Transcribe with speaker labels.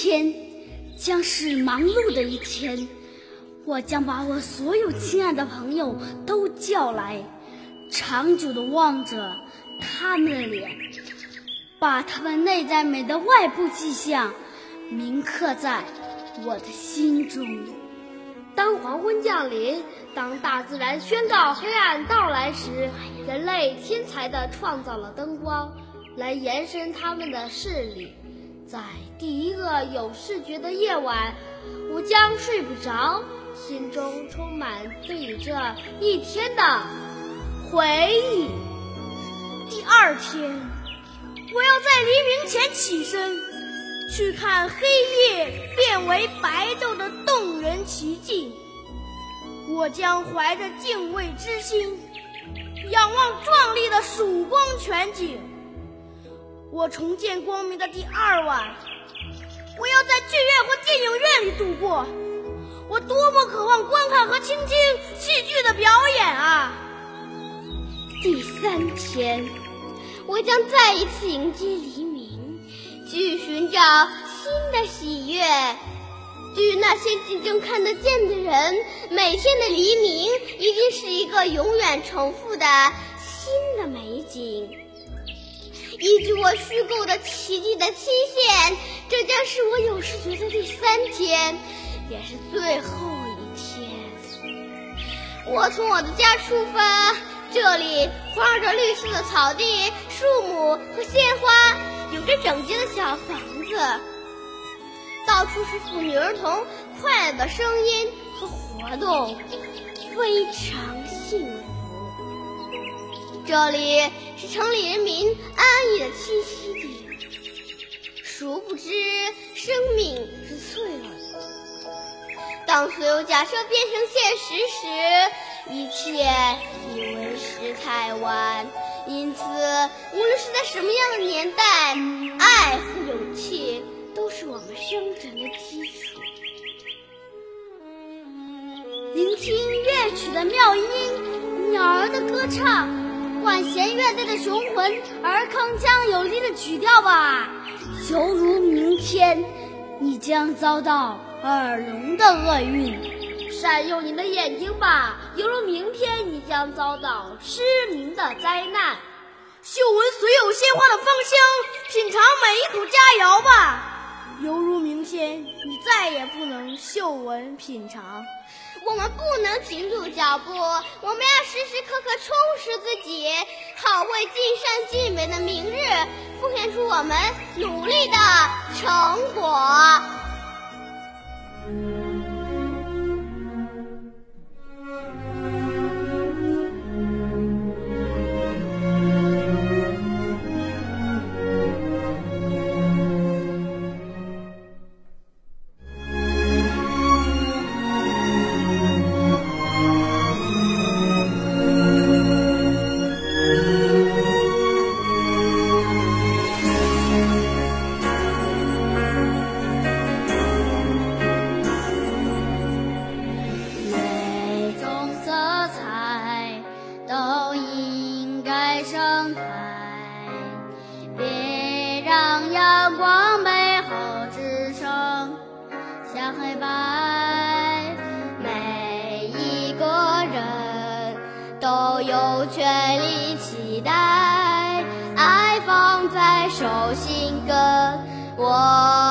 Speaker 1: 天将是忙碌的一天，我将把我所有亲爱的朋友都叫来，长久地望着他们的脸，把他们内在美的外部迹象铭刻在我的心中。
Speaker 2: 当黄昏降临，当大自然宣告黑暗到来时，人类天才地创造了灯光，来延伸他们的视力。在第一个有视觉的夜晚，我将睡不着，心中充满对这一天的回忆。
Speaker 3: 第二天，我要在黎明前起身，去看黑夜变为白昼的动人奇迹。我将怀着敬畏之心，仰望壮丽的曙光全景。我重见光明的第二晚，我要在剧院或电影院里度过。我多么渴望观看和倾听戏剧的表演啊！
Speaker 4: 第三天，我将再一次迎接黎明，去寻找新的喜悦。对于那些真正看得见的人，每天的黎明一定是一个永远重复的新的美景。依据我虚构的奇迹的期限，这将是我有视觉的第三天，也是最后一天。我从我的家出发，这里环绕着绿色的草地、树木和鲜花，有着整洁的小房子，到处是妇女儿童快乐的声音和活动，非常幸福。这里是城里人民安逸的栖息地。殊不知，生命是脆弱的。当所有假设变成现实时，一切已为时太晚。因此，无论是在什么样的年代，爱和勇气都是我们生存的基础。
Speaker 1: 聆听乐曲的妙音，鸟儿的歌唱。管弦乐队的雄浑而铿锵有力的曲调吧，犹如明天你将遭到耳聋的厄运；
Speaker 2: 善用你的眼睛吧，犹如明天你将遭到失明的灾难。
Speaker 3: 嗅闻所有鲜花的芳香，品尝每一口佳肴吧，犹如明天你再也不能嗅闻品尝。
Speaker 4: 我们不能停住脚步，我们要时时刻刻充好为尽善尽美的明日奉献出我们努力的成果。海，别让阳光美好，只剩下黑白。每一个人都有权利期待，爱放在手心跟我。